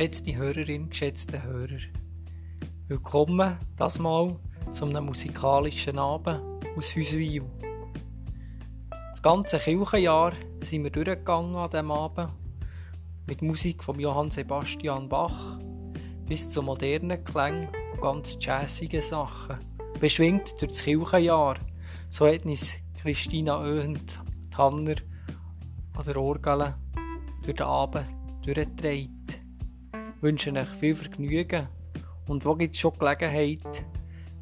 Geschätzte Hörerin, geschätzte Hörer, willkommen das Mal zu einem musikalischen Abend aus Hüswil. Das ganze Kirchenjahr sind wir durchgegangen an diesem Abend mit Musik von Johann Sebastian Bach bis zu modernen Klängen und ganz jazzigen Sachen. Beschwingt durch das Kirchenjahr. So hat uns Christina Öhent-Tanner an der Orgel durch den Abend durchgetragen wünsche euch viel Vergnügen und wo gibt es schon Gelegenheit,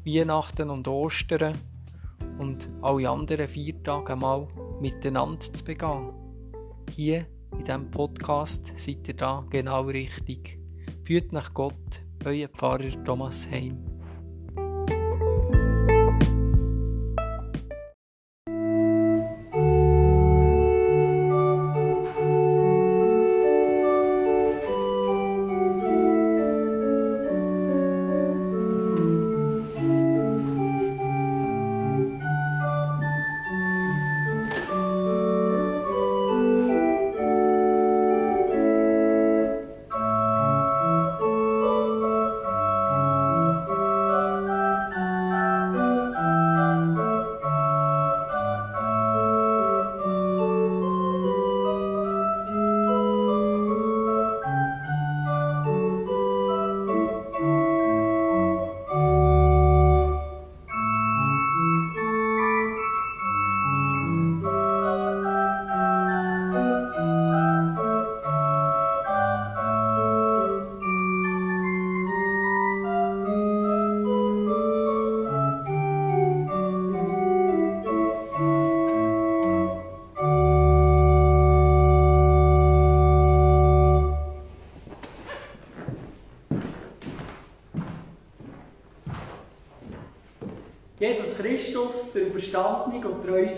Weihnachten und Ostern und alle anderen vier Tage mal miteinander zu begehen. Hier in diesem Podcast seid ihr da genau richtig. Führt nach Gott, euer Pfarrer Thomas Heim.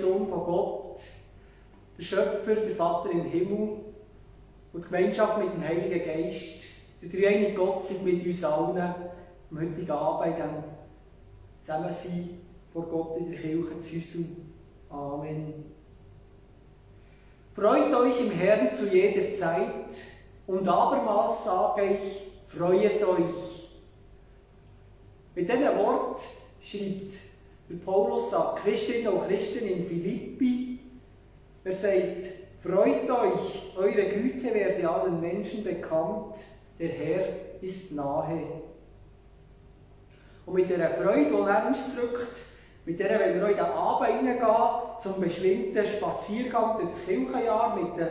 Sohn von Gott, der Schöpfer, der Vater im Himmel und die Gemeinschaft mit dem Heiligen Geist, der dreieinige Gott sind mit uns allen am heutigen Abend diesem Zusammensein vor Gott in der Kirche zu Hause. Amen. Freut euch im Herrn zu jeder Zeit und abermals sage ich, freut euch. Mit diesem Wort schreibt der Paulus an Christinnen und Christen in Philippi, er sagt, freut euch, eure Güte werde allen Menschen bekannt, der Herr ist nahe. Und mit dieser Freude, die er ausdrückt, mit der wenn wir den Abend hineingehen, zum beschwingten Spaziergang durch das Kirchenjahr mit den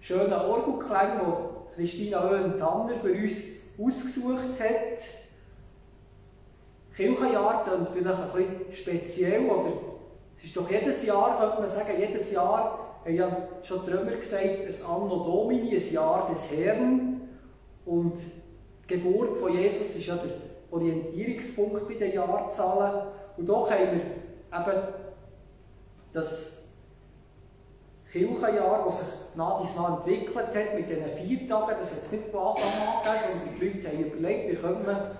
schönen Orgelklängen, die Christina Oehlen-Tanner für uns ausgesucht hat, Kirchenjahr klingt vielleicht ein bisschen speziell, oder es ist doch jedes Jahr, könnte man sagen, jedes Jahr, haben ja schon die gesagt, ein Anno Domini, ein Jahr des Herrn. Und die Geburt von Jesus ist ja der Orientierungspunkt bei den Jahrzahlen. Und doch haben wir eben das Kirchenjahr, das sich nach dies nach entwickelt hat, mit diesen vier Tagen, das hat es nicht von Anfang an gegeben, sondern die Leute haben überlegt, wie können wir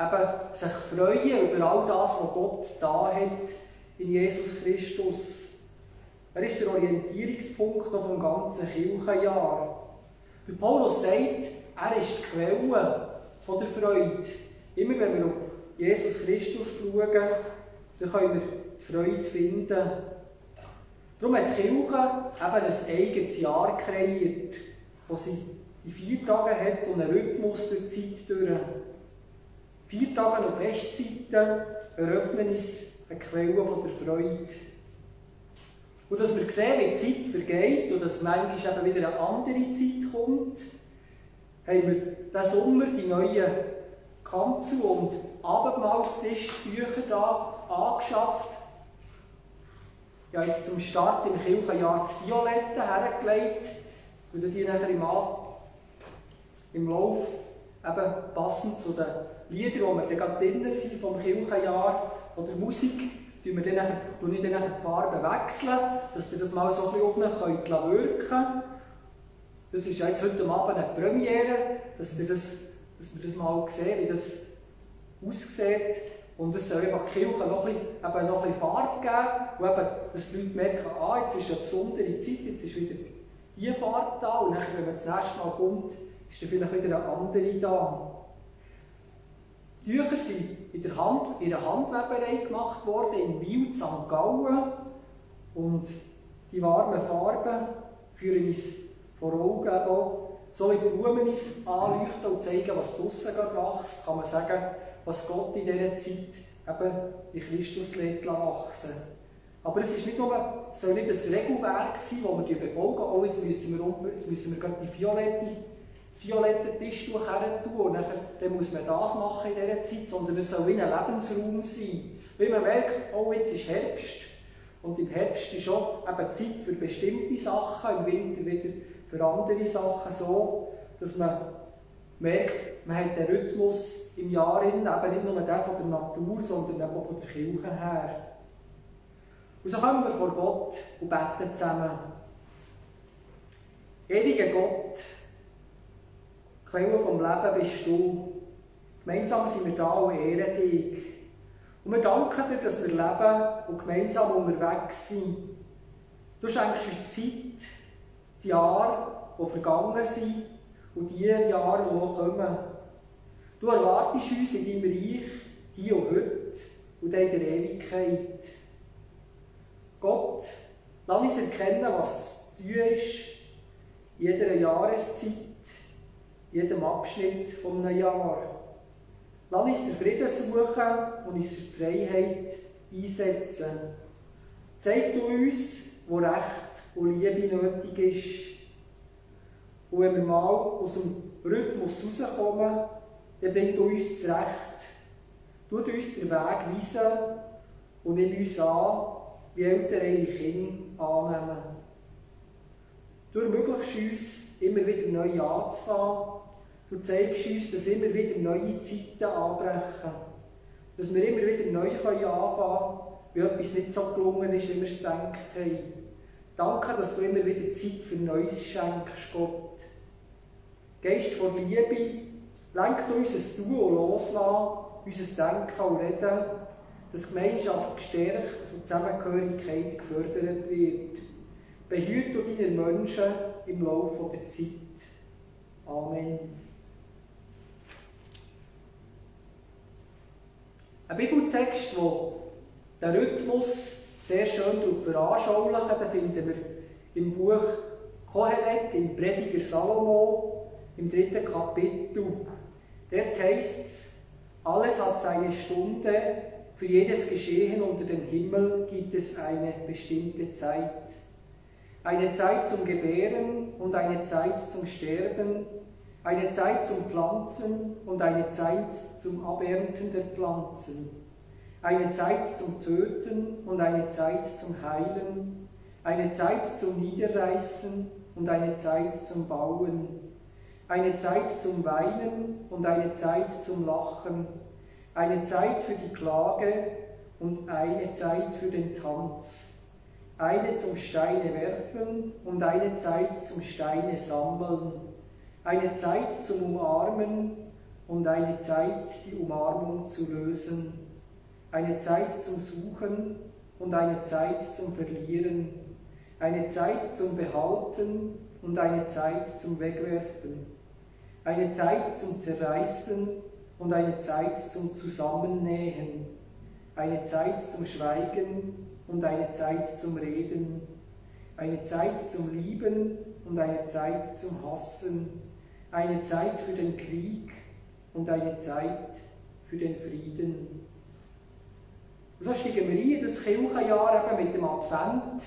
eben sich freuen über all das, was Gott da hat in Jesus Christus. Er ist der Orientierungspunkt vom ganzen Kirchenjahr. Der Paulus sagt, er ist die Quelle von der Freude. Immer wenn wir auf Jesus Christus schauen, dann können wir die Freude finden. Darum hat die Kirche eben ein eigenes Jahr kreiert, wo sie die vier Tage hat und einen Rhythmus durch die Zeit durch. Vier Tage auf Festzeiten eröffnen uns eine Quelle von der Freude. Und dass wir sehen, wie die Zeit vergeht und dass manchmal eben wieder eine andere Zeit kommt, haben wir diesen Sommer die neuen Kanzel- und Abendmahlstischbücher da angeschafft. Ich habe jetzt zum Start im Kirchenjahr das Violette hergelegt, und die nachher im, im Lauf eben passend zu den Lieder, die wir gerade drin sind vom Kirchenjahr oder Musik, tun wir dann, tun ich dann die Farben wechseln, dass ihr das mal so ein bisschen auf mich könnt wirken Das ist jetzt heute Abend eine Premiere, dass, ihr das, dass wir das mal sehen, wie das aussieht. Und es soll einfach die Kirche noch ein noch ein bisschen Farbe geben, wo eben, dass die Leute merken, ah, jetzt ist eine besondere Zeit, jetzt ist wieder diese Farbe da und dann, wenn man das nächste Mal kommt, ist dann vielleicht wieder eine andere da. Die Tücher sind in der, Hand, in der Handweberei gemacht worden, in Wiel, St. Gallen. Und die warmen Farben führen uns vor Augen eben so wie die Blumen uns anleuchten und zeigen, was draussen gerade wächst, kann man sagen, was Gott in dieser Zeit eben in Christus lässt wachsen. Aber es ist nicht nur, soll nicht ein Regelwerk sein, das wir befolgen, oh, jetzt müssen wir, jetzt müssen wir die violette, das violette Tischtuch her tun und dann muss man das machen in dieser Zeit, sondern es soll wie ein Lebensraum sein. Weil man merkt, oh, jetzt ist Herbst und im Herbst ist auch eben Zeit für bestimmte Sachen, im Winter wieder für andere Sachen so, dass man merkt, man hat den Rhythmus im Jahr in, eben nicht nur den von der Natur, sondern auch von der Kirche her. Und so kommen wir vor Gott und beten zusammen. Ewiger Gott, Quelle vom Leben bist du. Gemeinsam sind wir da und ehren dich. Und wir danken dir, dass wir leben und gemeinsam unterwegs sind. Du schenkst uns Zeit, die Jahre, die vergangen sind und die Jahre, die noch kommen. Du erwartest uns in deinem Reich, hier und heute und in der Ewigkeit. Gott, lass uns erkennen, was zu tun ist, in jeder Jahreszeit, jedem Abschnitt von einem Jahr. Lass uns den Frieden suchen und uns für die Freiheit einsetzen. Zeig du uns, wo Recht und Liebe nötig ist. Und wenn wir mal aus dem Rhythmus rauskommen, dann bringt uns zurecht. Tut uns den Weg weisen und nimm uns an, wie Eltern ihre Kinder annehmen. Du ermöglichst uns, immer wieder neu anzufangen. Du zeigst uns, dass immer wieder neue Zeiten anbrechen. Dass wir immer wieder neu anfangen können, wie etwas nicht so gelungen ist, wie wir es gedacht haben. Danke, dass du immer wieder Zeit für Neues schenkst, Gott. Geist von Liebe, lenk du unser Tun und Loslassen, unser Denken und Reden, dass Gemeinschaft gestärkt und Zusammengehörigkeit gefördert wird. Behüte du deine Menschen im Laufe der Zeit. Amen. Ein Bibeltext, der den Rhythmus sehr schön veranschaulichen, den finden wir im Buch Kohelet, im Prediger Salomo, im dritten Kapitel. Dort heißt es, alles hat seine Stunde, für jedes Geschehen unter dem Himmel gibt es eine bestimmte Zeit. Eine Zeit zum Gebären und eine Zeit zum Sterben, eine Zeit zum Pflanzen und eine Zeit zum Abernten der Pflanzen. Eine Zeit zum Töten und eine Zeit zum Heilen, eine Zeit zum Niederreißen und eine Zeit zum Bauen, eine Zeit zum Weinen und eine Zeit zum Lachen, eine Zeit für die Klage und eine Zeit für den Tanz, eine zum Steine werfen und eine Zeit zum Steine sammeln, eine Zeit zum Umarmen und eine Zeit, die Umarmung zu lösen eine Zeit zum Suchen und eine Zeit zum Verlieren, eine Zeit zum Behalten und eine Zeit zum Wegwerfen, eine Zeit zum Zerreißen und eine Zeit zum Zusammennähen, eine Zeit zum Schweigen und eine Zeit zum Reden, eine Zeit zum Lieben und eine Zeit zum Hassen, eine Zeit für den Krieg und eine Zeit für den Frieden. Und so steigen wir ein in das Kirchenjahr eben mit dem Advent,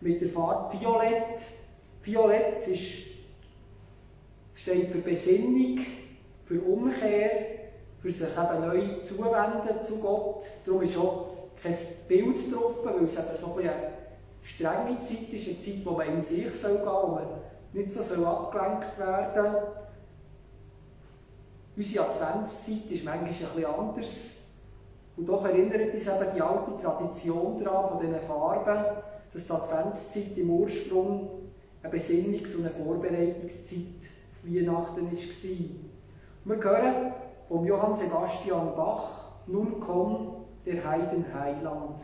mit der Farbe Violett. Violett ist, steht für Besinnung, für Umkehr, für sich eben neu zuwenden zu Gott. Darum ist auch kein Bild drauf, weil es eben so ein eine strenge Zeit ist, eine Zeit, wo man in sich soll gehen soll, nicht so soll abgelenkt werden. Unsere Adventszeit ist manchmal bisschen anders. Und doch erinnert uns eben die alte Tradition daran, von diesen Farben, dass die Adventszeit im Ursprung eine Besinnungs- und eine Vorbereitungszeit auf Weihnachten war. wir hören von Johann Sebastian Bach, nun komm, der Heiden Heiland.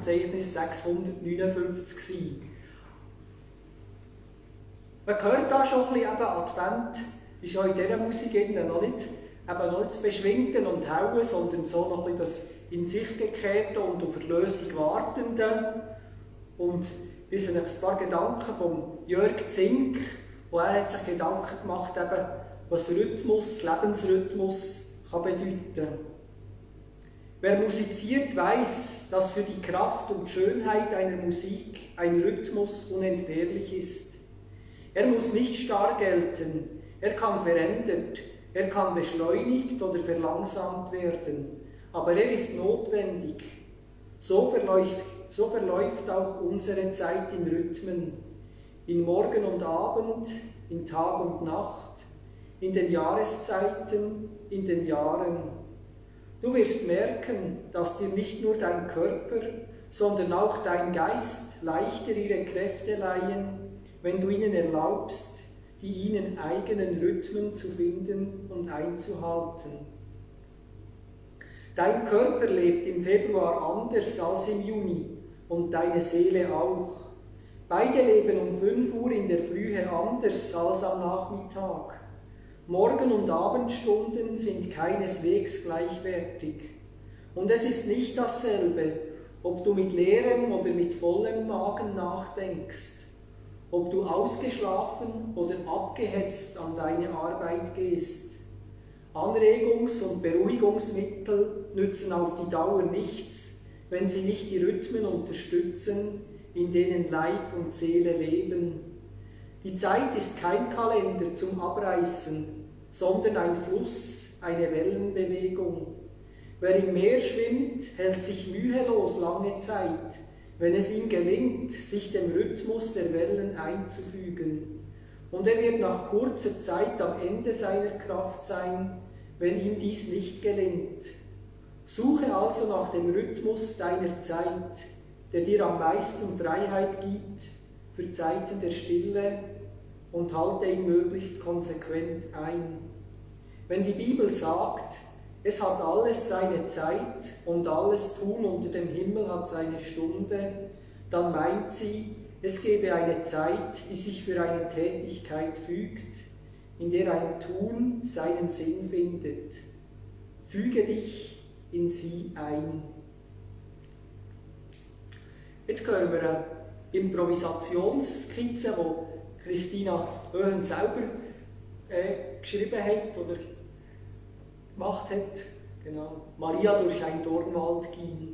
Bachwerkverzeichnis 659 gewesen. Man hört da schon ein bisschen, eben Advent ist auch in dieser Musik noch nicht, eben noch nicht das Beschwingten und Hauen, sondern so noch ein das in sich gekehrte und auf Erlösung wartende. Und wir sind ein paar Gedanken von Jörg Zink, wo er hat sich Gedanken gemacht eben, was Rhythmus, Lebensrhythmus kann bedeuten. Wer musiziert, weiß, dass für die Kraft und Schönheit einer Musik ein Rhythmus unentbehrlich ist. Er muss nicht starr gelten, er kann verändert, er kann beschleunigt oder verlangsamt werden, aber er ist notwendig. So verläuft, so verläuft auch unsere Zeit in Rhythmen, in Morgen und Abend, in Tag und Nacht, in den Jahreszeiten, in den Jahren. Du wirst merken, dass dir nicht nur dein Körper, sondern auch dein Geist leichter ihre Kräfte leihen, wenn du ihnen erlaubst, die ihnen eigenen Rhythmen zu finden und einzuhalten. Dein Körper lebt im Februar anders als im Juni und deine Seele auch. Beide leben um 5 Uhr in der Frühe anders als am Nachmittag. Morgen- und Abendstunden sind keineswegs gleichwertig. Und es ist nicht dasselbe, ob du mit leerem oder mit vollem Magen nachdenkst ob du ausgeschlafen oder abgehetzt an deine Arbeit gehst. Anregungs- und Beruhigungsmittel nützen auf die Dauer nichts, wenn sie nicht die Rhythmen unterstützen, in denen Leib und Seele leben. Die Zeit ist kein Kalender zum Abreißen, sondern ein Fluss, eine Wellenbewegung. Wer im Meer schwimmt, hält sich mühelos lange Zeit, wenn es ihm gelingt, sich dem Rhythmus der Wellen einzufügen. Und er wird nach kurzer Zeit am Ende seiner Kraft sein, wenn ihm dies nicht gelingt. Suche also nach dem Rhythmus deiner Zeit, der dir am meisten Freiheit gibt für Zeiten der Stille und halte ihn möglichst konsequent ein. Wenn die Bibel sagt, es hat alles seine Zeit und alles Tun unter dem Himmel hat seine Stunde, dann meint sie, es gebe eine Zeit, die sich für eine Tätigkeit fügt, in der ein Tun seinen Sinn findet. Füge dich in sie ein. Jetzt hören wir eine Improvisationsskizze, die Christina Höhen selber äh, geschrieben hat oder gemacht hat. Genau. Maria durch ein Dornwald ging.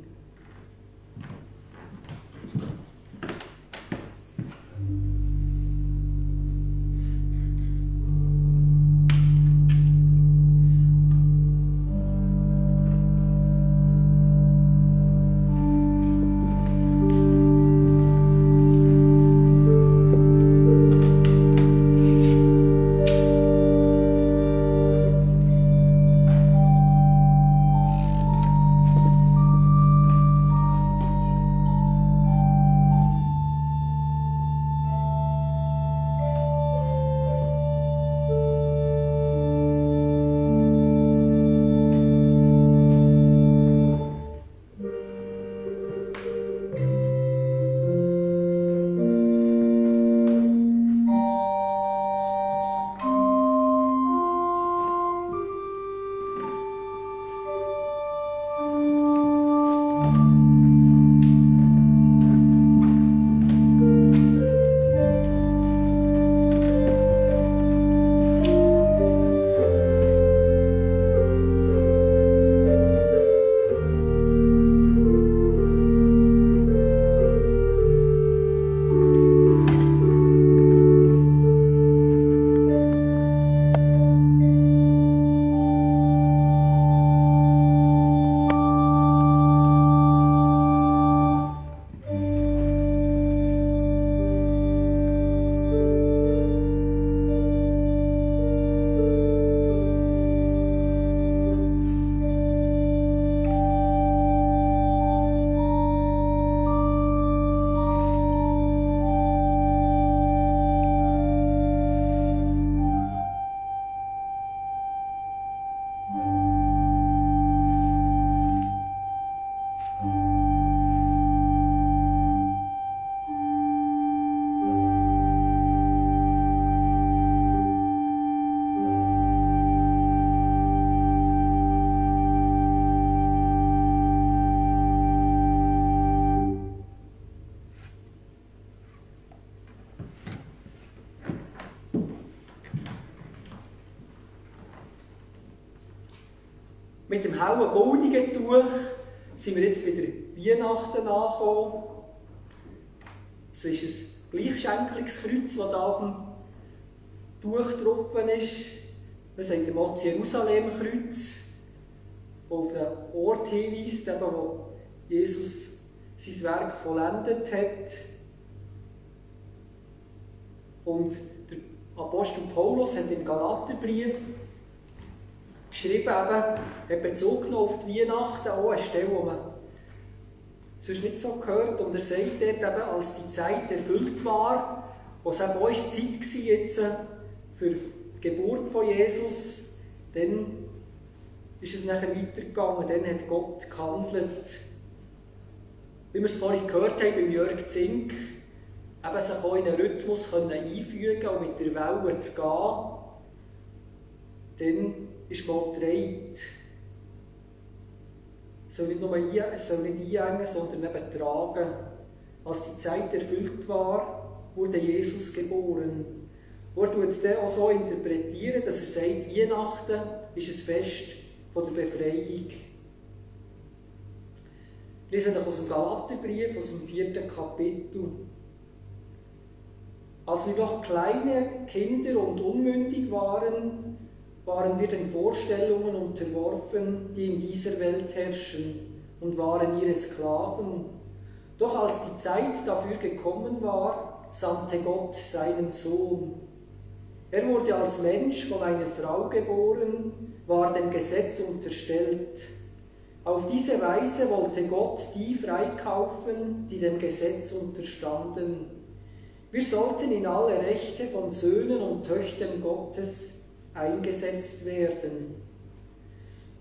Mit dem hellen goldigen Tuch sind wir jetzt wieder Weihnachten angekommen. Es ist ein Gleichschenkungskreuz, das da auf dem Tuch drauf ist. Wir sagen das Jerusalem-Kreuz, das auf den Ort hinweist, wo Jesus sein Werk vollendet hat. Und der Apostel Paulus hat im Galaterbrief geschrieben, eben, hat Bezug auf die Weihnachten, auch eine Stelle, die man sonst nicht so gehört. Und er sagt dort eben, als die Zeit erfüllt war, was eben auch Zeit war jetzt für die Geburt von Jesus, dann ist es nachher weitergegangen, dann hat Gott gehandelt. Wie wir es vorhin gehört haben beim Jörg Zink, eben sich auch in einen Rhythmus einfügen und mit der Welle zu gehen, dann ist man gedreht. Es soll nicht nur ein, sondern eben tragen. Als die Zeit erfüllt war, wurde Jesus geboren. Er tut es auch so interpretieren, dass er sagt, Weihnachten ist ein Fest von der Befreiung. Ich lese noch aus dem Galaterbrief, aus dem vierten Kapitel. Als wir noch kleine Kinder und unmündig waren, waren wir den Vorstellungen unterworfen, die in dieser Welt herrschen, und waren ihre Sklaven. Doch als die Zeit dafür gekommen war, sandte Gott seinen Sohn. Er wurde als Mensch von einer Frau geboren, war dem Gesetz unterstellt. Auf diese Weise wollte Gott die freikaufen, die dem Gesetz unterstanden. Wir sollten in alle Rechte von Söhnen und Töchtern Gottes eingesetzt werden.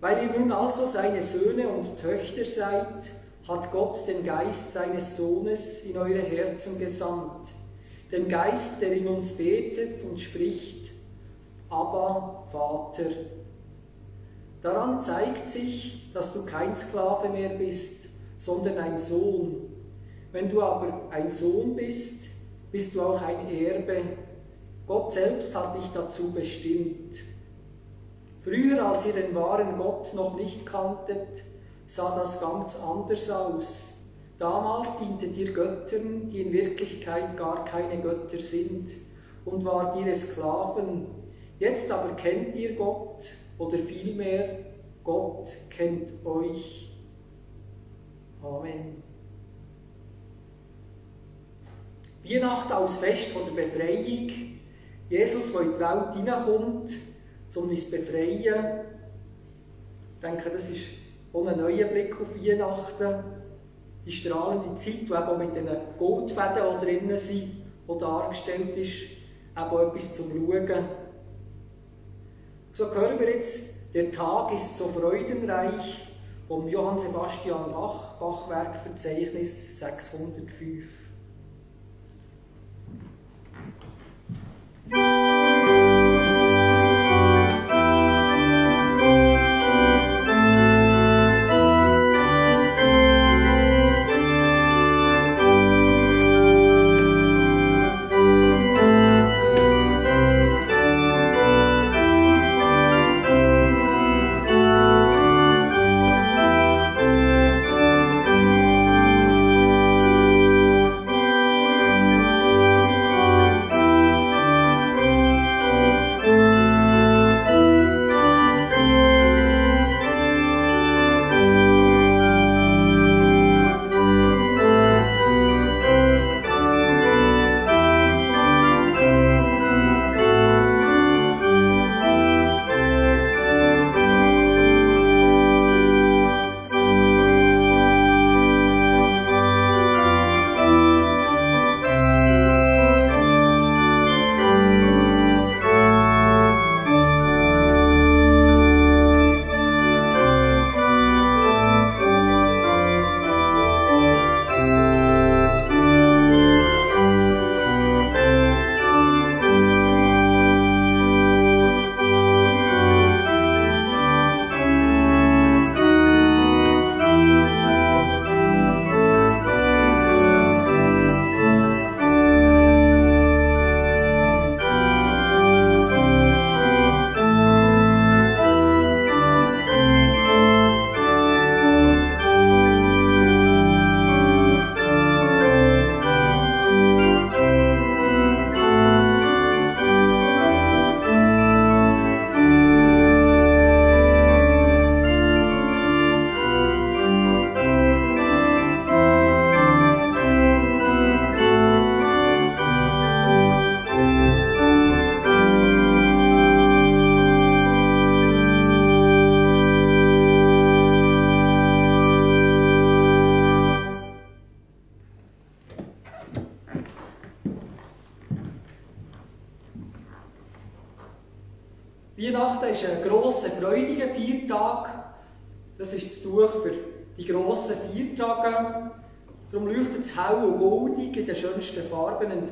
Weil ihr nun also seine Söhne und Töchter seid, hat Gott den Geist seines Sohnes in eure Herzen gesandt, den Geist, der in uns betet und spricht, aber Vater. Daran zeigt sich, dass du kein Sklave mehr bist, sondern ein Sohn. Wenn du aber ein Sohn bist, bist du auch ein Erbe. Gott selbst hat dich dazu bestimmt. Früher, als ihr den wahren Gott noch nicht kanntet, sah das ganz anders aus. Damals dientet ihr Göttern, die in Wirklichkeit gar keine Götter sind, und wart ihre Sklaven. Jetzt aber kennt ihr Gott, oder vielmehr, Gott kennt euch. Amen. Weihnachten als Fest von der Befreiung. Jesus, der in die Welt hineinkommt, um uns zu befreien. Ich denke, das ist auch ein neuer Blick auf Weihnachten. Die strahlende Zeit, die eben mit den Goldfäden, die drinnen sind, die dargestellt ist, eben etwas zum Schauen. So hören wir jetzt, der Tag ist so freudenreich vom Johann Sebastian Bach, Bachwerkverzeichnis 605. Thank you.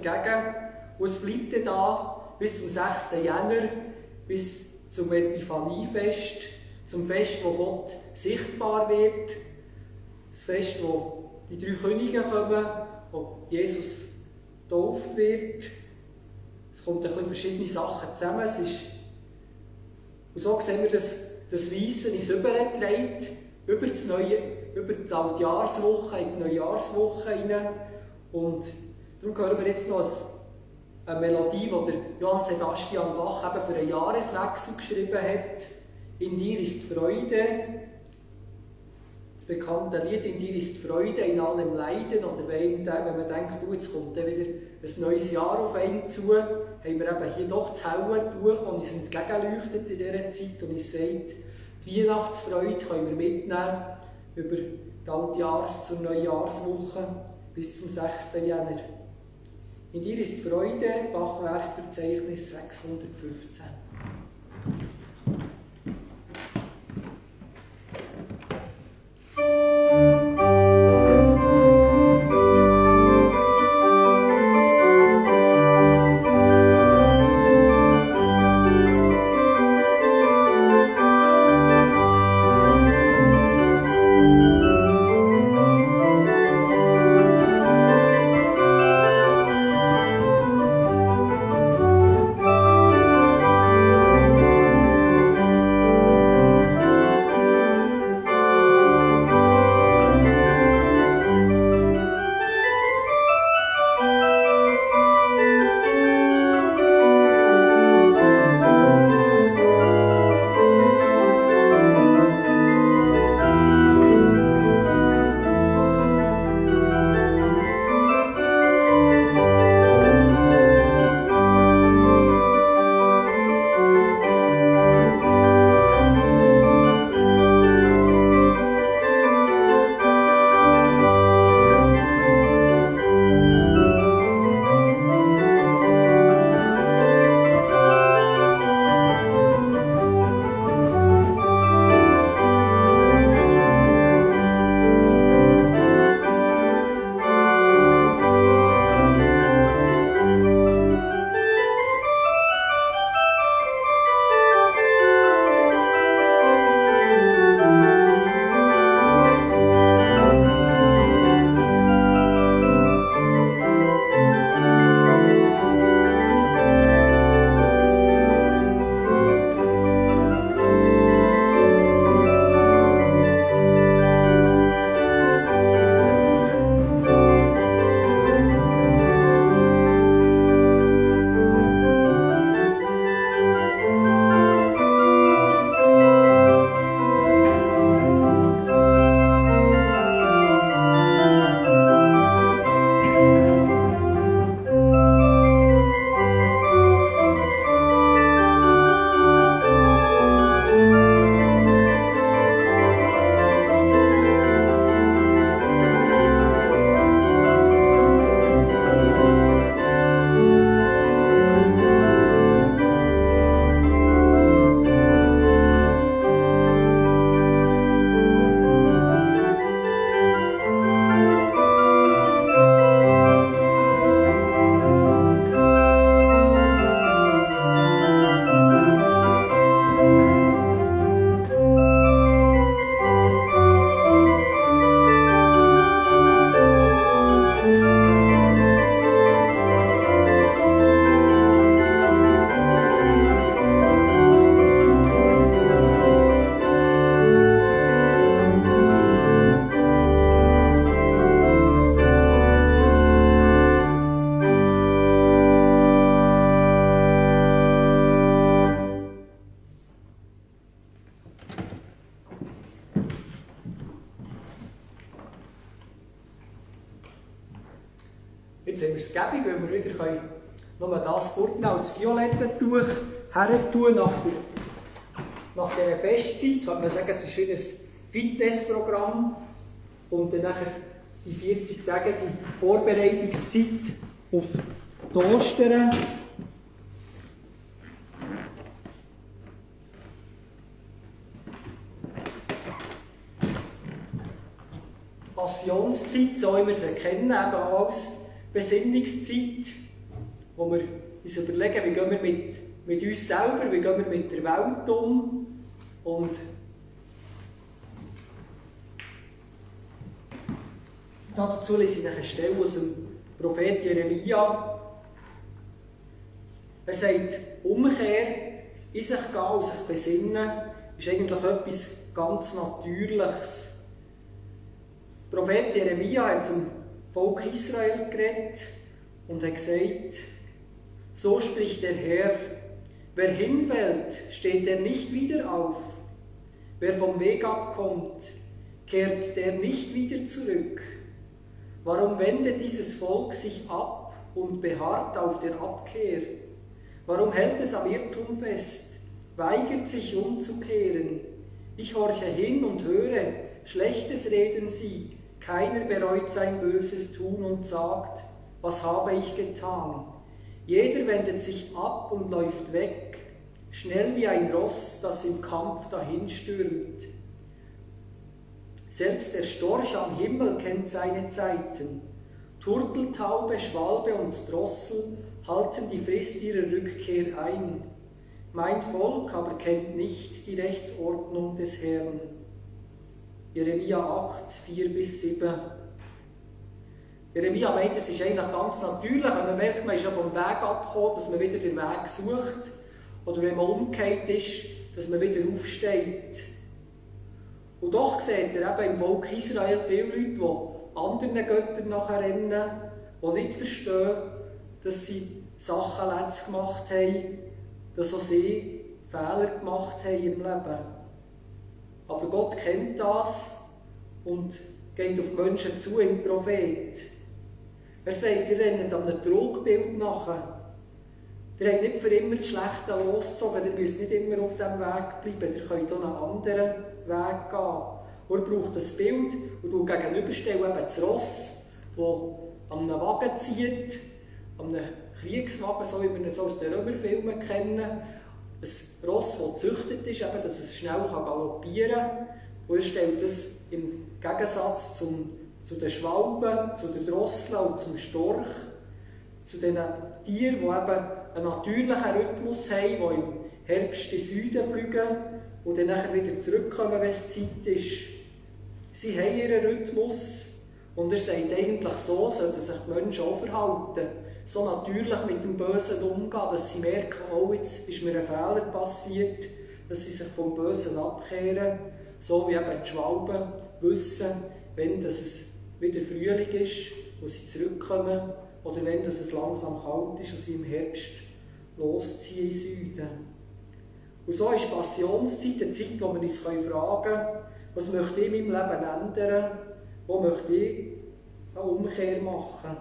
Entgegen. Und es bleibt dann da bis zum 6. Jänner, bis zum Epiphaniefest, zum Fest, wo Gott sichtbar wird. Das Fest, wo die drei Könige kommen, wo Jesus getauft wird. Es kommt ein bisschen verschiedene Sachen zusammen. Es ist, und so sehen wir, dass das Weiße ins Übergetragen, über das neue, über die Altjahrswoche, in die Neujahrswoche hinein. Und darum hören wir jetzt noch eine Melodie, die Johann Sebastian Bach eben für einen Jahreswechsel geschrieben hat. In dir ist Freude. Das bekannte Lied In dir ist Freude in allem Leiden. Oder wenn man denkt, oh, jetzt kommt wieder ein neues Jahr auf einen zu, haben wir eben hier doch das helle Tuch, das uns entgegenleuchtet in dieser Zeit und uns sagt, die Weihnachtsfreude können wir mitnehmen über die Altjahrs- zur Neujahrswoche bis zum 6. Jänner. In dir ist Freude, Bachwerkverzeichnis 615. sagen, die Vorbereitungszeit auf die Ostern. Passionszeit, so wie wir sie kennen, eben als Besinnungszeit, wo wir uns überlegen, wie gehen wir mit, mit uns selber, wie gehen wir mit der Welt um und dazu lese ich eine Stelle aus dem Prophet Jeremia. Er sagt, Umkehr, in sich gehen und sich besinnen, ist eigentlich etwas ganz Natürliches. Der Prophet Jeremia hat zum Volk Israel geredet und hat gesagt, so spricht der Herr, wer hinfällt, steht er nicht wieder auf. Wer vom Weg abkommt, kehrt der nicht wieder zurück. Warum wendet dieses Volk sich ab und beharrt auf der Abkehr? Warum hält es am Irrtum fest, weigert sich umzukehren? Ich horche hin und höre, Schlechtes reden sie, keiner bereut sein böses Tun und sagt, was habe ich getan? Jeder wendet sich ab und läuft weg, schnell wie ein Ross, das im Kampf dahinstürmt. Selbst der Storch am Himmel kennt seine Zeiten. Turteltaube, Schwalbe und Drossel halten die Frist ihrer Rückkehr ein. Mein Volk aber kennt nicht die Rechtsordnung des Herrn. Jeremia 8, 4 bis 7. Jeremia meint, es ist eigentlich ganz natürlich, wenn man merkt, man ist ja vom Weg abgekommen, dass man wieder den Weg sucht. Oder wenn man umgekehrt ist, dass man wieder aufsteht. Und doch sieht er eben im Volk Israel viele Leute, die anderen Göttern nachher rennen, die nicht verstehen, dass sie Sachen letzt gemacht haben, dass auch sie Fehler gemacht haben im Leben. Aber Gott kennt das und geht auf Menschen zu im Prophet. Er sagt, ihr rennt an einem Trugbild nachher. Ihr habt nicht für immer das Schlechte losgezogen, ihr müsst nicht immer auf diesem Weg bleiben, ihr könnt auch einen anderen Weg gehen. Und er braucht das Bild und du gegenüberstellen eben das Ross, das an einem Wagen zieht, an einem Kriegswagen, so wie wir es aus den Römerfilmen kennen. Ein Ross, das gezüchtet ist, eben, dass es schnell galoppieren kann. Und er stellt das im Gegensatz zum, zu den Schwalben, zu den Drosseln und zum Storch, zu den Tieren, die eben einen natürlichen Rhythmus haben, die im Herbst in den Süden fliegen und dann nachher wieder zurückkommen, wenn es Zeit ist. Sie haben ihren Rhythmus und er sagt eigentlich so, sollten sich die Menschen auch verhalten. So natürlich mit dem Bösen umgehen, dass sie merken, oh, jetzt ist mir ein Fehler passiert, dass sie sich vom Bösen abkehren, so wie eben die Schwalben wissen, wenn das es wieder Frühling ist und sie zurückkommen oder wenn das es langsam kalt ist und sie im Herbst losziehen in Süden. Und so ist Passionszeit eine Zeit, wo wir uns fragen können, was möchte ich in meinem Leben ändern? Wo möchte ich eine Umkehr machen?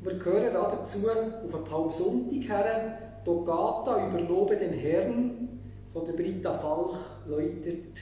Wir gehören dazu auf den Palmsonntag her, Togata über Lobe den Herrn von der Britta Falch läutert.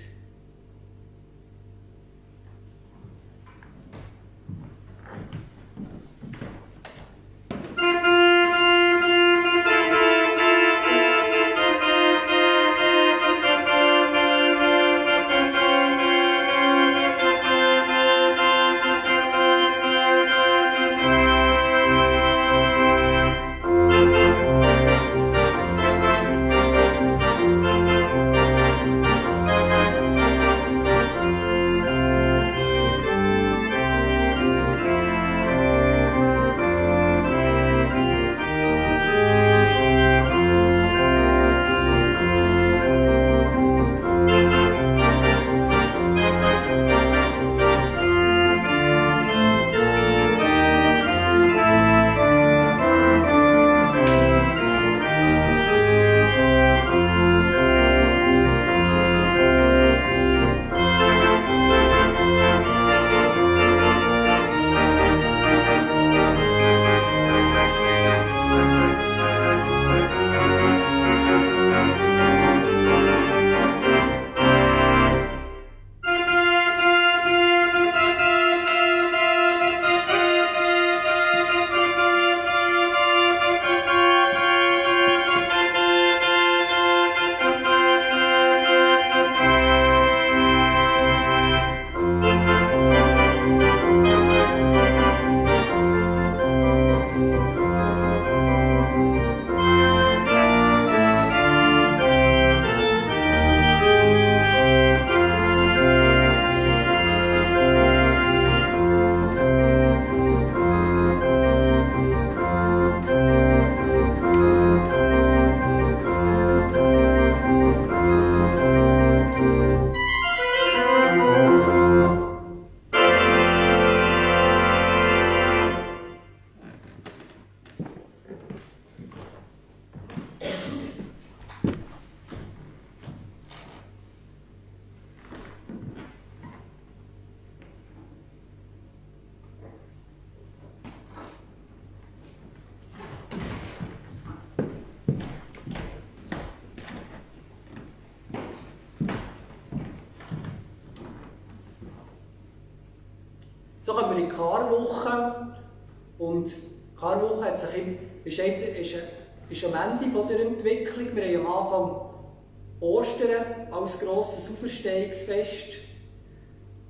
Als grosses Auferstehungsfest.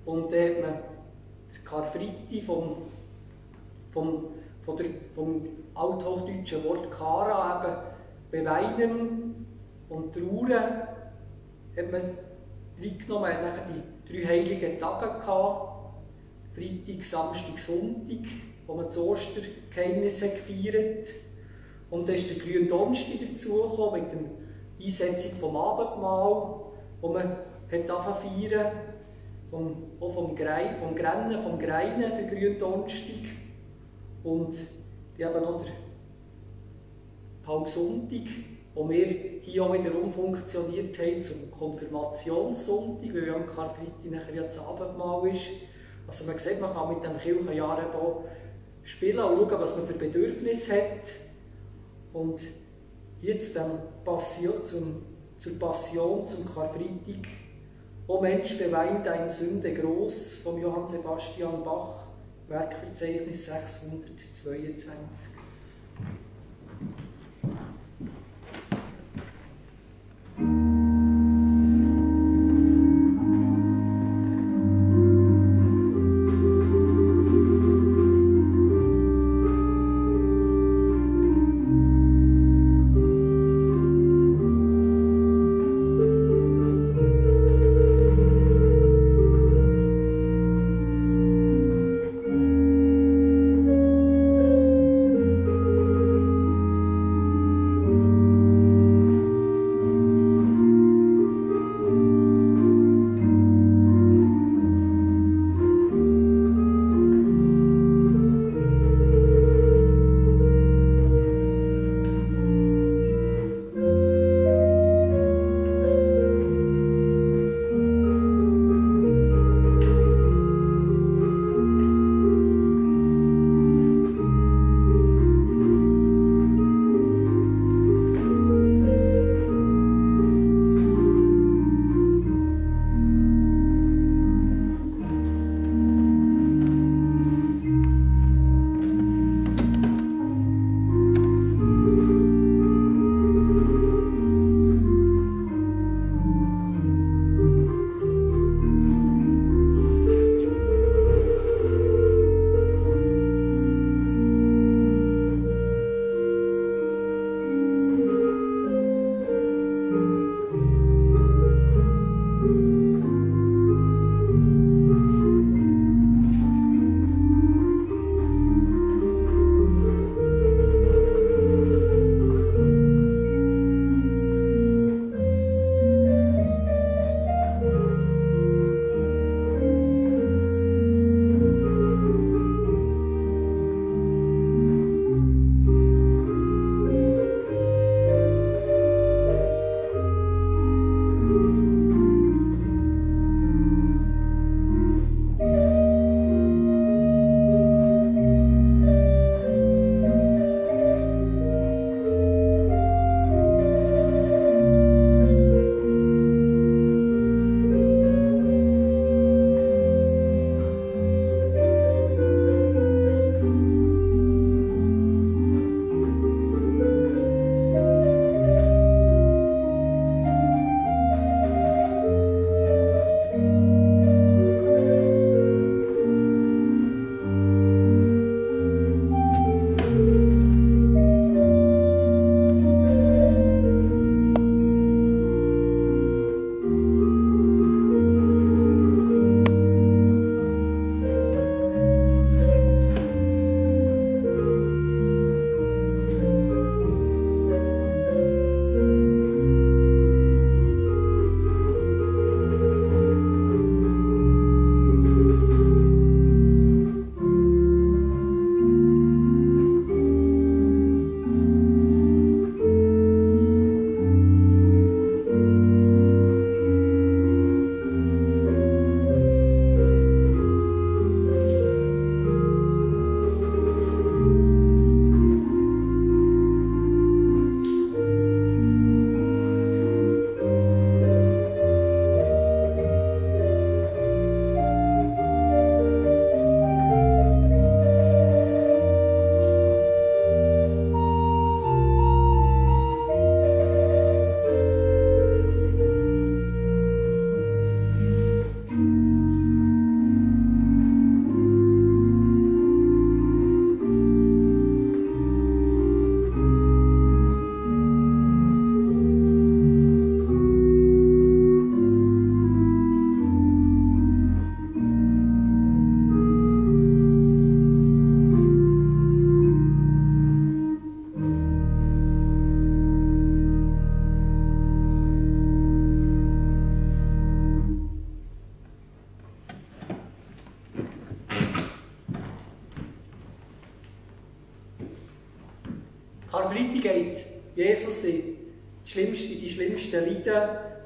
Und dann hat man den Karfreitag vom, vom, der, vom althochdeutschen Wort Kara eben beweinen und trauern hat man reingenommen, hat die drei heiligen Tage gehabt, Freitag, Samstag, Sonntag, wo man das Ostergeheimnis gefeiert. Und dann ist der grüne Donnerstag dazugekommen mit der Einsetzung vom Abendmahl, wo man hat feiern vom, auch vom, Grei, vom Grennen, vom Greinen, der grüne Donnerstag. Und die haben noch der Palmsonntag, wo wir hier auch wieder umfunktioniert haben zum Konfirmationssonntag, weil ja am Karfreitag nachher ja das Abendmahl ist. Also man sieht, man kann mit dem Kirchenjahr eben spielen und schauen, was man für Bedürfnisse hat. Und hier zu dem Passion, zum, zur Passion, zum Karfreitag. O Mensch, beweint dein Sünde groß, von Johann Sebastian Bach, Werkverzeichnis 622.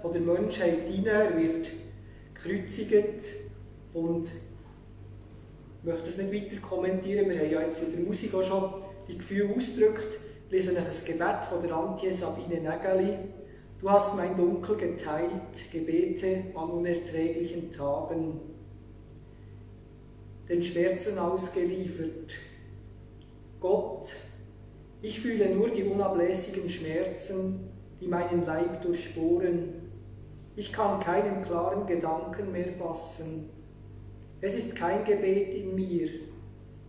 von der Menschheit hinein. Wird gekreuzigt und ich möchte das nicht weiter kommentieren. Wir haben ja jetzt in der Musik auch schon die Gefühle ausgedrückt. Ich lese ein Gebet von der Antje Sabine Nägeli. Du hast mein Dunkel geteilt, Gebete an unerträglichen Tagen, den Schmerzen ausgeliefert. Gott, ich fühle nur die unablässigen Schmerzen, die meinen Leib durchbohren. Ich kann keinen klaren Gedanken mehr fassen. Es ist kein Gebet in mir.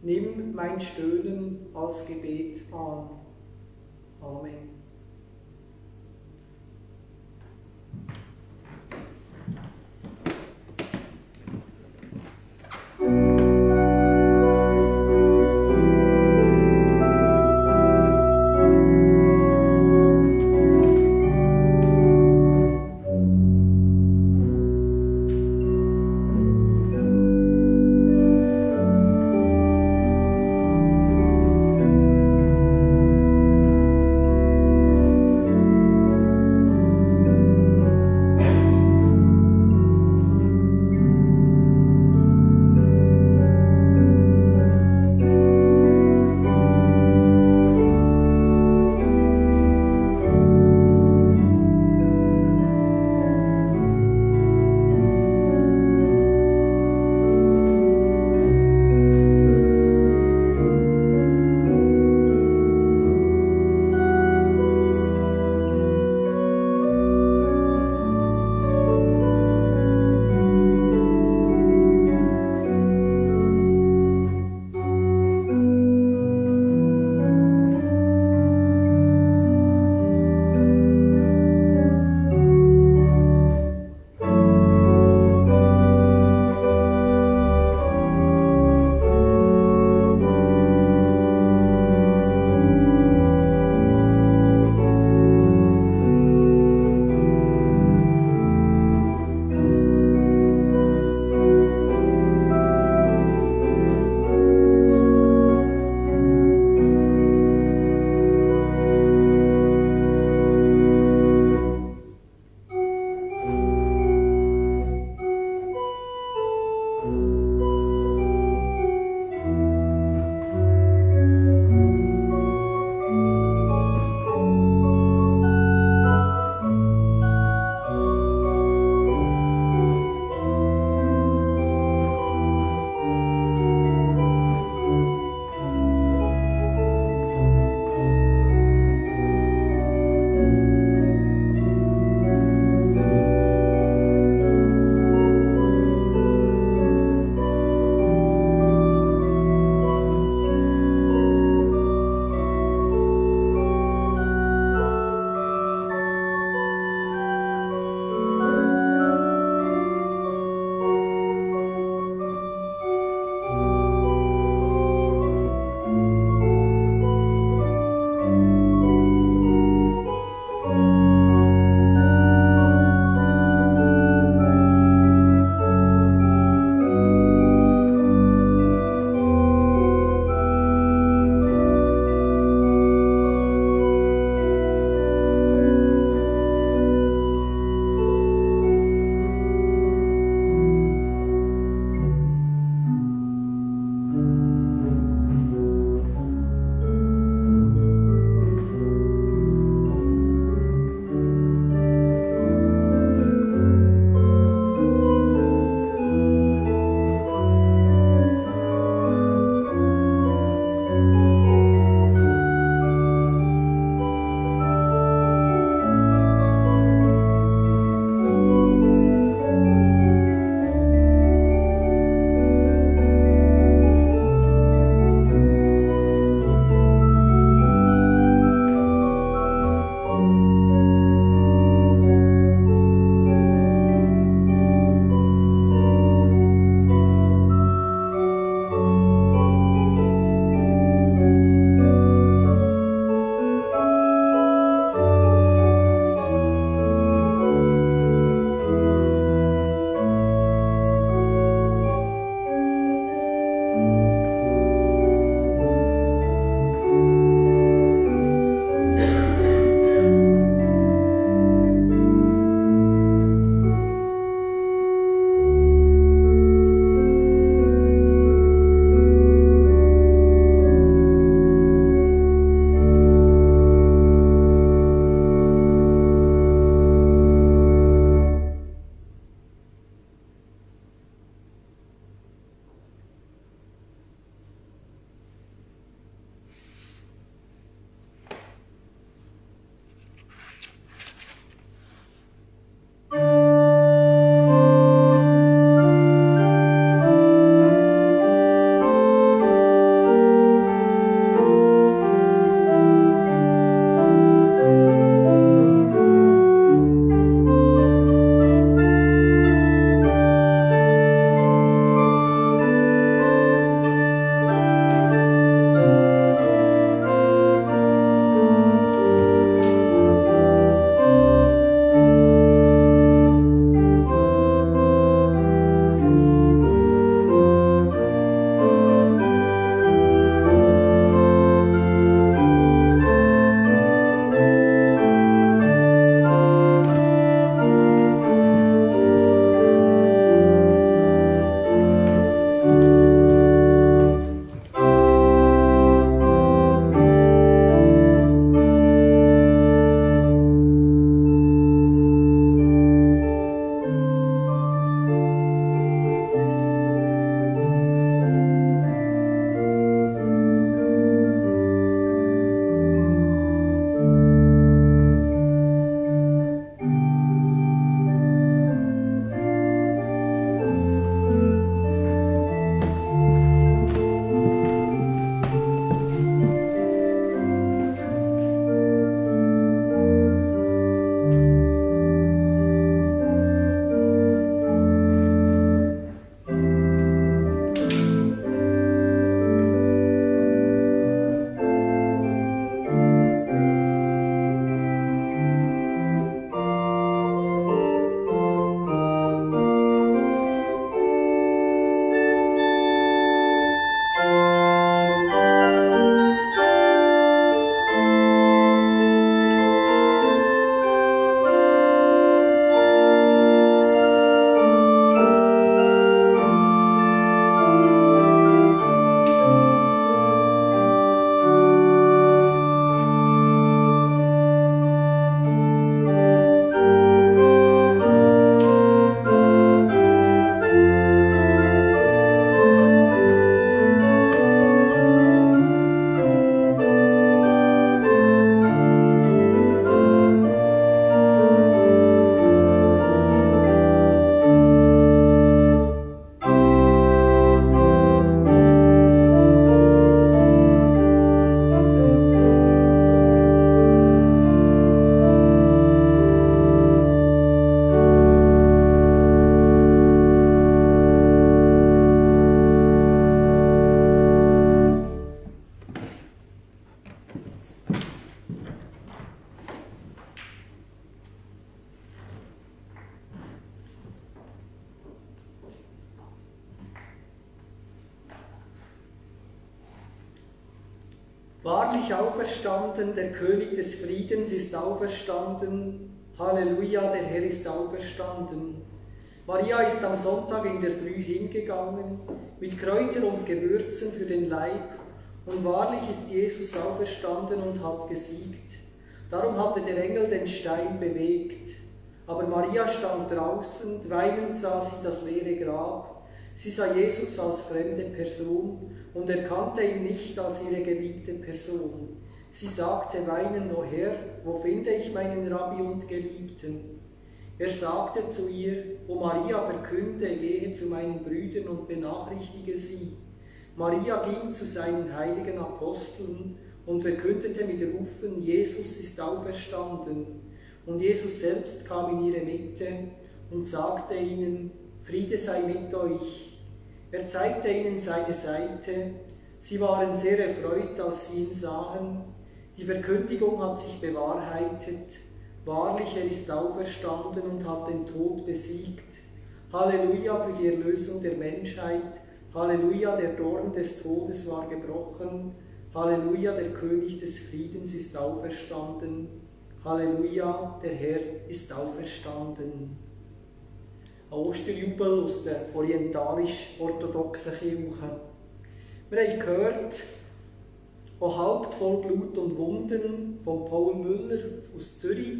Nimm mein Stöhnen als Gebet an. Amen. Wahrlich auferstanden, der König des Friedens ist auferstanden. Halleluja, der Herr ist auferstanden. Maria ist am Sonntag in der Früh hingegangen, mit Kräutern und Gewürzen für den Leib, und wahrlich ist Jesus auferstanden und hat gesiegt. Darum hatte der Engel den Stein bewegt. Aber Maria stand draußen, weinend sah sie das leere Grab. Sie sah Jesus als fremde Person und erkannte ihn nicht als ihre geliebte Person. Sie sagte weinend, O Herr, wo finde ich meinen Rabbi und Geliebten? Er sagte zu ihr, O Maria, verkünde, gehe zu meinen Brüdern und benachrichtige sie. Maria ging zu seinen heiligen Aposteln und verkündete mit Rufen, Jesus ist auferstanden. Und Jesus selbst kam in ihre Mitte und sagte ihnen, Friede sei mit euch. Er zeigte ihnen seine Seite. Sie waren sehr erfreut, als sie ihn sahen. Die Verkündigung hat sich bewahrheitet. Wahrlich, er ist auferstanden und hat den Tod besiegt. Halleluja für die Erlösung der Menschheit. Halleluja, der Dorn des Todes war gebrochen. Halleluja, der König des Friedens ist auferstanden. Halleluja, der Herr ist auferstanden. Ein Osterjubel aus der orientalisch-orthodoxen Kirche. Wir haben gehört, O Haupt voll Blut und Wunden von Paul Müller aus Zürich.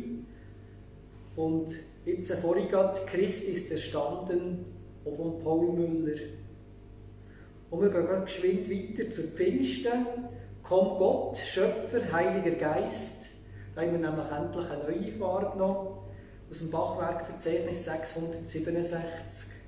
Und jetzt vorhin gerade Christ ist erstanden, auch von Paul Müller. Und wir gehen geschwind weiter zur Pfingsten. Komm Gott, Schöpfer, Heiliger Geist, da haben wir nämlich endlich eine neue Farbe noch aus dem Bachwerkverzeichnis 667.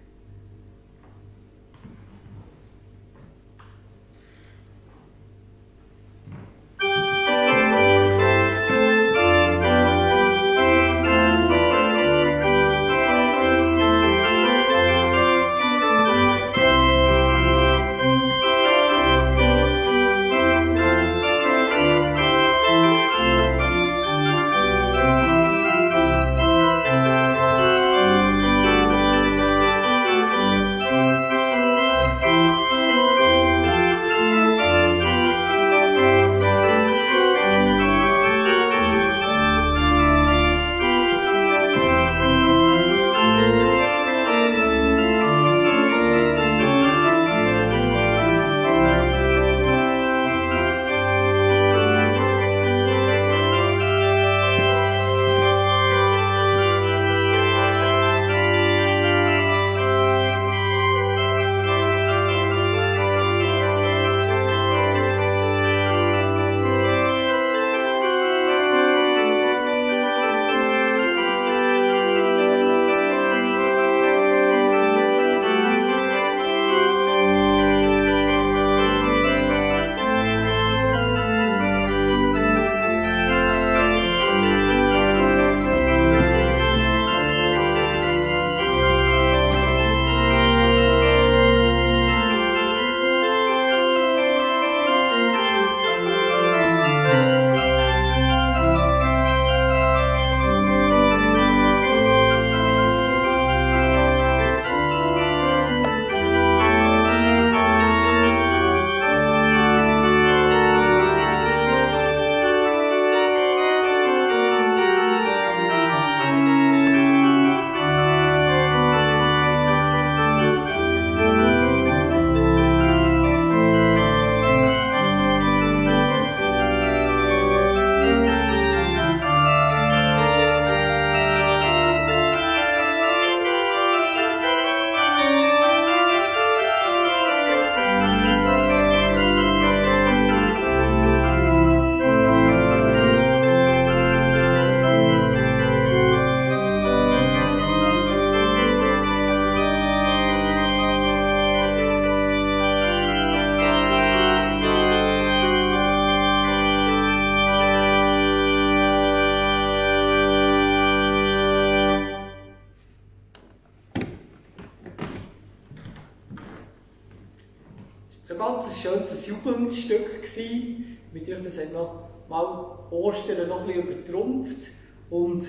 Jubelstück gewesen. Mit euch, das hat noch mal Ostern noch ein bisschen übertrumpft. Und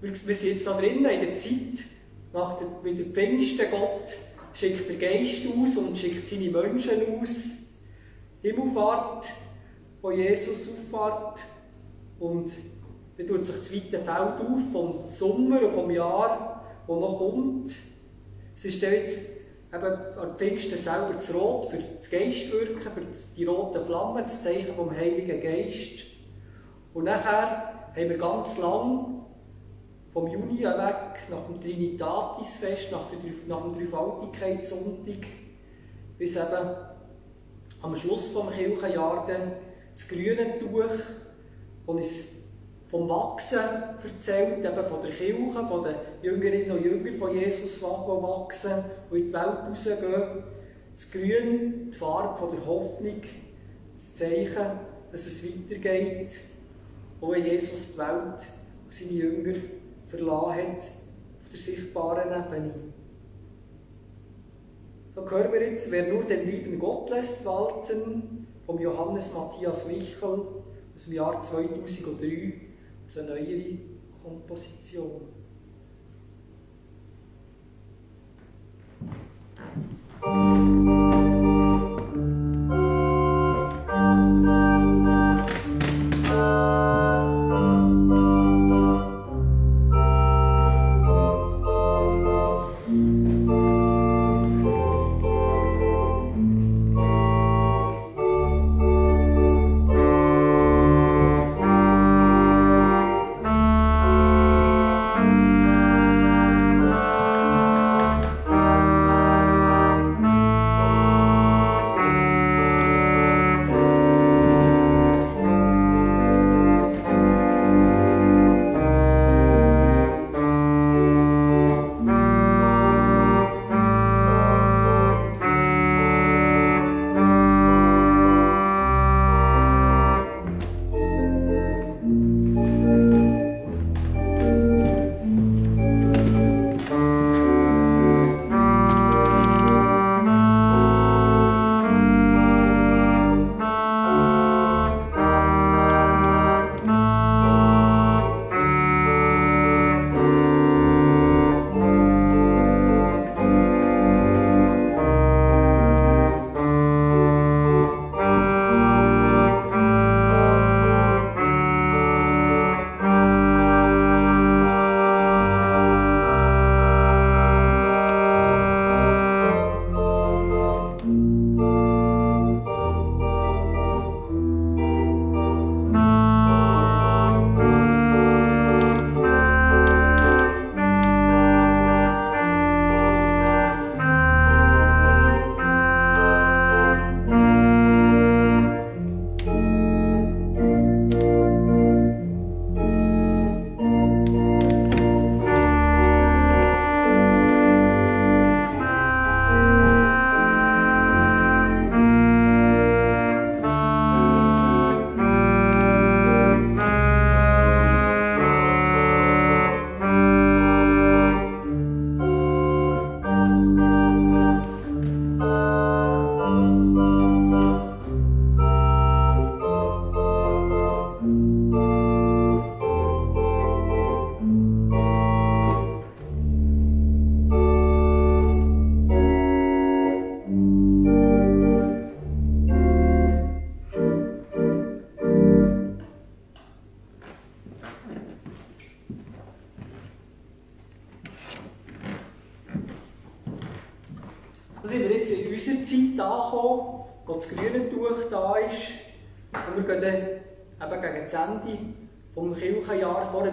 wir sind jetzt da drinnen in der Zeit, nach der, mit dem Pfingsten Gott schickt der Geist aus und schickt seine Menschen aus. Himmelfahrt von Jesus auffahrt. Und dann tut sich das weite Feld auf vom Sommer und vom Jahr, das noch kommt. Es ist jetzt eben an Pfingsten selber das Rot für das Geistwirken, für die roten Flammen, das Zeichen vom Heiligen Geist. Und nachher haben wir ganz lang vom Juni weg nach dem Trinitatisfest, nach, nach dem Dreifaltigkeitssonntag, bis eben am Schluss des Kirchenjahres das grüne Tuch, das uns vom Wachsen erzählt, eben von der Kirche, von den Jüngerinnen und Jüngern von Jesus, die wachsen und in die Welt rausgehen. Das Grün, die Farbe der Hoffnung, das Zeichen, dass es weitergeht, auch wenn Jesus die Welt und seine Jünger verlassen hat, auf der sichtbaren Ebene. Da hören wir jetzt, wer nur den lieben Gott lässt walten, vom Johannes Matthias Michel aus dem Jahr 2003, aus einer neuere Komposition.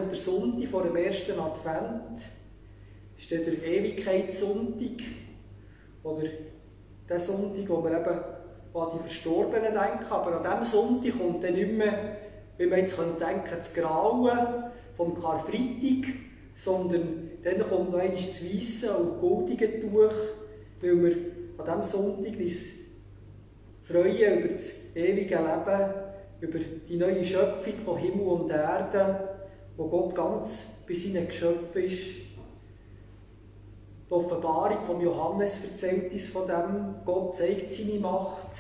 Der Sonntag vor dem ersten Advent ist dann der Ewigkeitssonntag oder der Sonntag, wo wir eben an die Verstorbenen denken, aber an diesem Sonntag kommt dann nicht mehr, wie man jetzt denken könnte, das Grauen vom Karfreitag, sondern dann kommt noch einmal das Weisse und Goldige Tuch, weil wir an diesem Sonntag uns freuen über das ewige Leben, über die neue Schöpfung von Himmel und Erde, wo Gott ganz bei seinen Geschöpfen ist. Die Offenbarung von Johannes erzählt uns von dem. Gott zeigt seine Macht.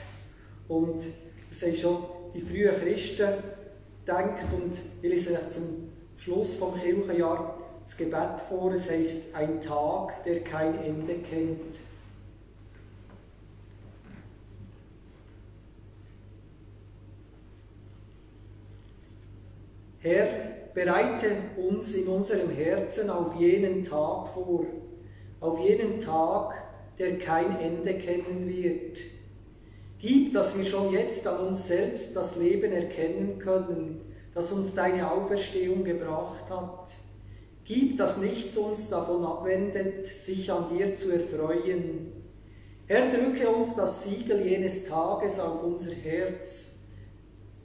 Und das haben schon die frühen Christen gedacht. Und ich lese euch zum Schluss vom Kirchenjahr das Gebet vor. Es heißt: Ein Tag, der kein Ende kennt. Herr, bereite uns in unserem Herzen auf jenen Tag vor, auf jenen Tag, der kein Ende kennen wird. Gib, dass wir schon jetzt an uns selbst das Leben erkennen können, das uns deine Auferstehung gebracht hat. Gib, dass nichts uns davon abwendet, sich an dir zu erfreuen. Herr, drücke uns das Siegel jenes Tages auf unser Herz.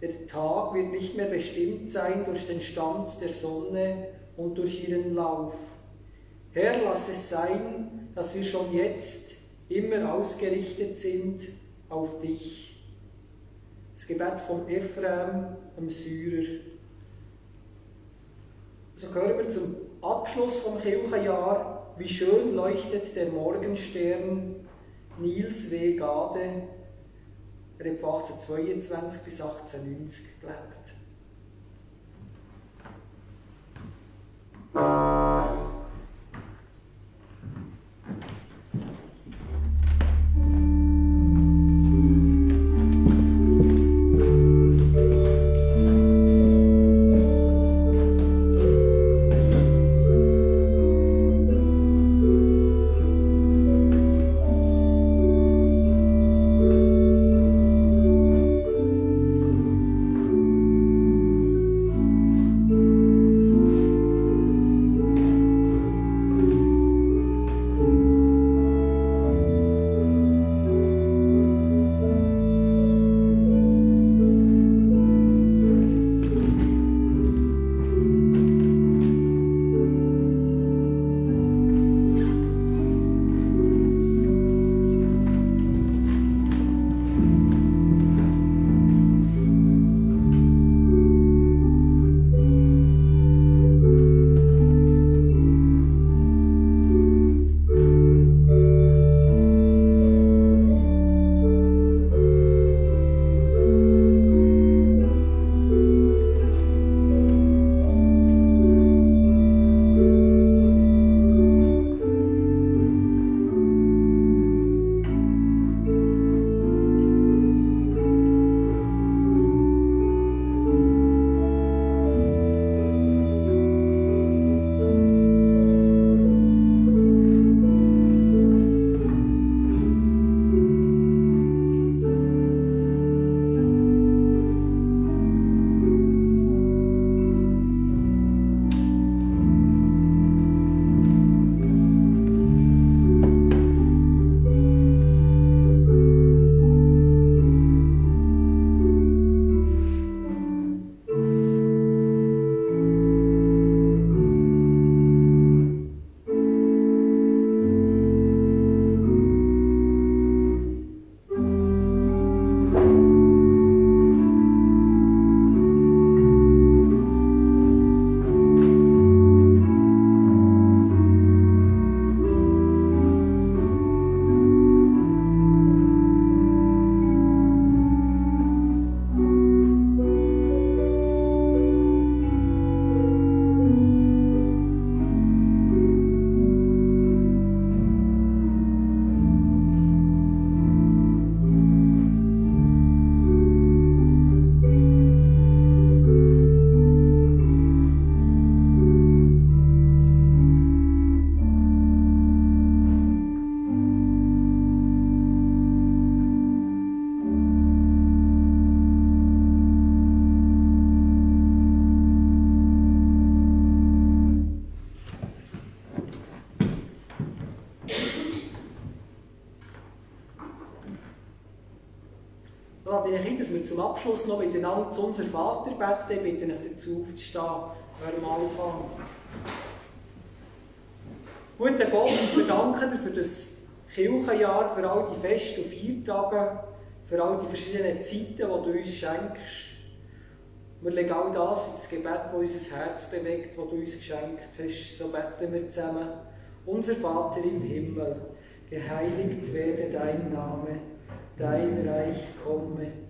Der Tag wird nicht mehr bestimmt sein durch den Stand der Sonne und durch ihren Lauf. Herr, lass es sein, dass wir schon jetzt immer ausgerichtet sind auf dich. Das Gebet von Ephraim, dem Syrer. So gehören wir zum Abschluss vom Kirchenjahr. Wie schön leuchtet der Morgenstern Nils W. Gade. Er hat von 1822 bis 1890 gelebt. Abschluss noch miteinander zu unser Vater beten. Ich bitte euch dazu aufzustehen, wenn wir anfangen. Guter Gott, wir danken dir für das Kirchenjahr, für all die Fest- und Feiertage, für all die verschiedenen Zeiten, die du uns schenkst. Wir legen all das ins Gebet, das unser Herz bewegt, das du uns geschenkt hast. So beten wir zusammen. Unser Vater im Himmel, geheiligt werde dein Name, dein Reich komme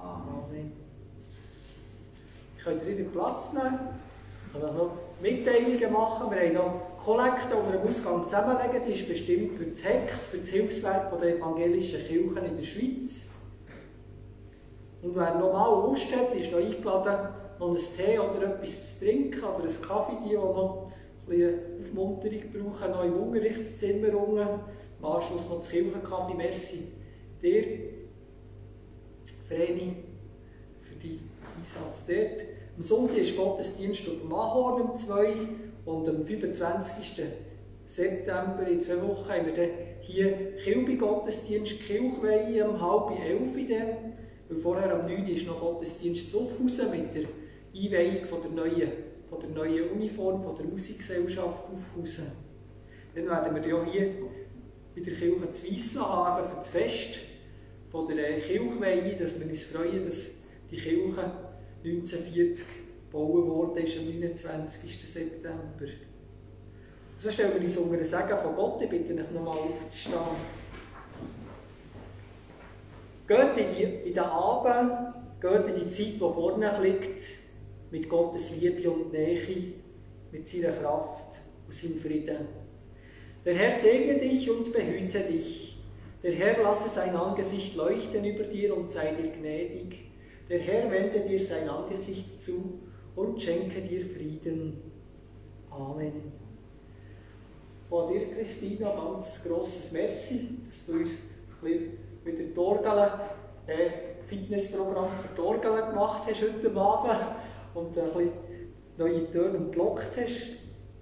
Amen. Ich könnte wieder Platz nehmen. Ich kann noch Mitteilungen machen. Wir haben noch Kollekte unter dem Ausgang zusammenlegen. Die ist bestimmt für das HEX, für das Hilfswerk der evangelischen Kirchen in der Schweiz. Und wer noch mal Lust hat, ist noch eingeladen, noch einen Tee oder etwas zu trinken oder einen Kaffee, die, die noch ein bisschen Aufmunterung brauchen, noch im Unterrichtszimmer unten. Im Anschluss noch das Kirchenkaffee. Merci dir, Vreni, für die Einsatz dort. Am Sonntag ist Gottesdienst auf dem Ahorn um 2 und am 25. September, in zwei Wochen, haben wir dann hier Kilby-Gottesdienst, Kirchweihe um halb elf. Dann. Weil vorher am 9. ist noch Gottesdienst zu Aufhausen mit der Einweihung von der neuen, von der neuen Uniform von der Musikgesellschaft Aufhausen. Dann werden wir ja hier in der Kirche zu Weissen haben, für das Fest von der Kirchweihe, dass wir uns freuen, dass die Kirche 1940 gebaut wurde, ist am 29. September. Und so stellen wir uns unter den Segen von Gott. Ich bitte euch nochmal aufzustehen. Geht in, die, in den Abend, geht in die Zeit, die vorne liegt, mit Gottes Liebe und Nähe, mit seiner Kraft und seinem Frieden. Der Herr segne dich und behüte dich. Der Herr lasse sein Angesicht leuchten über dir und sei dir gnädig. Der Herr wende dir sein Angesicht zu und schenke dir Frieden. Amen. Von dir, Christina, ganz grosses Merci, dass du uns wieder die Orgel, äh, Fitnessprogramm für Orgel gemacht hast heute Abend und ein bisschen neue Töne gelockt hast.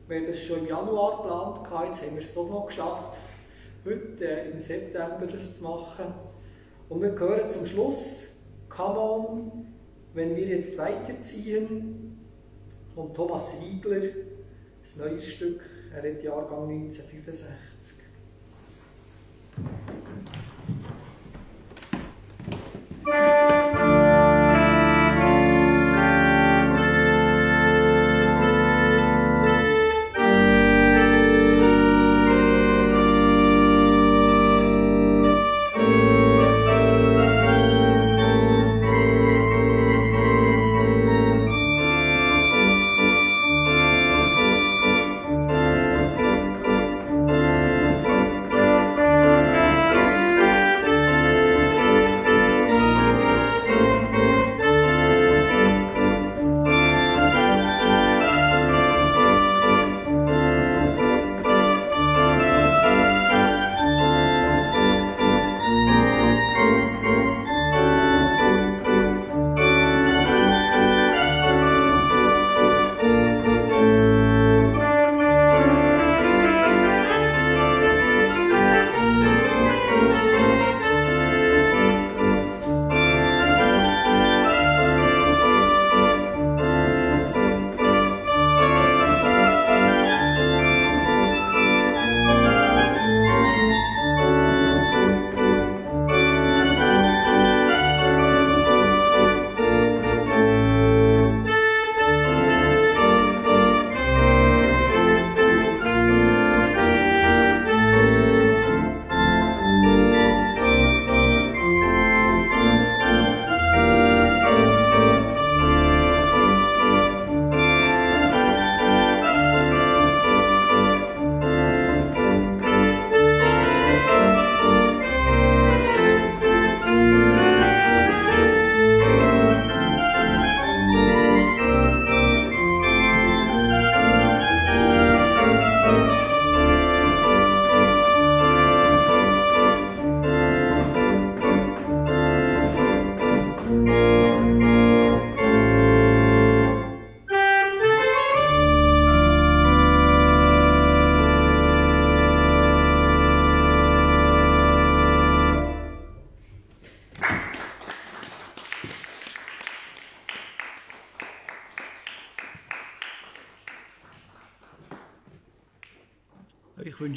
Wir haben das schon im Januar geplant, jetzt haben wir es doch noch geschafft, heute im September das zu machen. Und wir gehören zum Schluss Come on, wenn wir jetzt weiterziehen, und Thomas Riegler, ein neues Stück, er hat Jahrgang 1965. Ich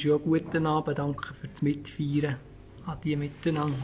wünsche euch einen guten Abend. Danke fürs Mitfeiern. Adi miteinander.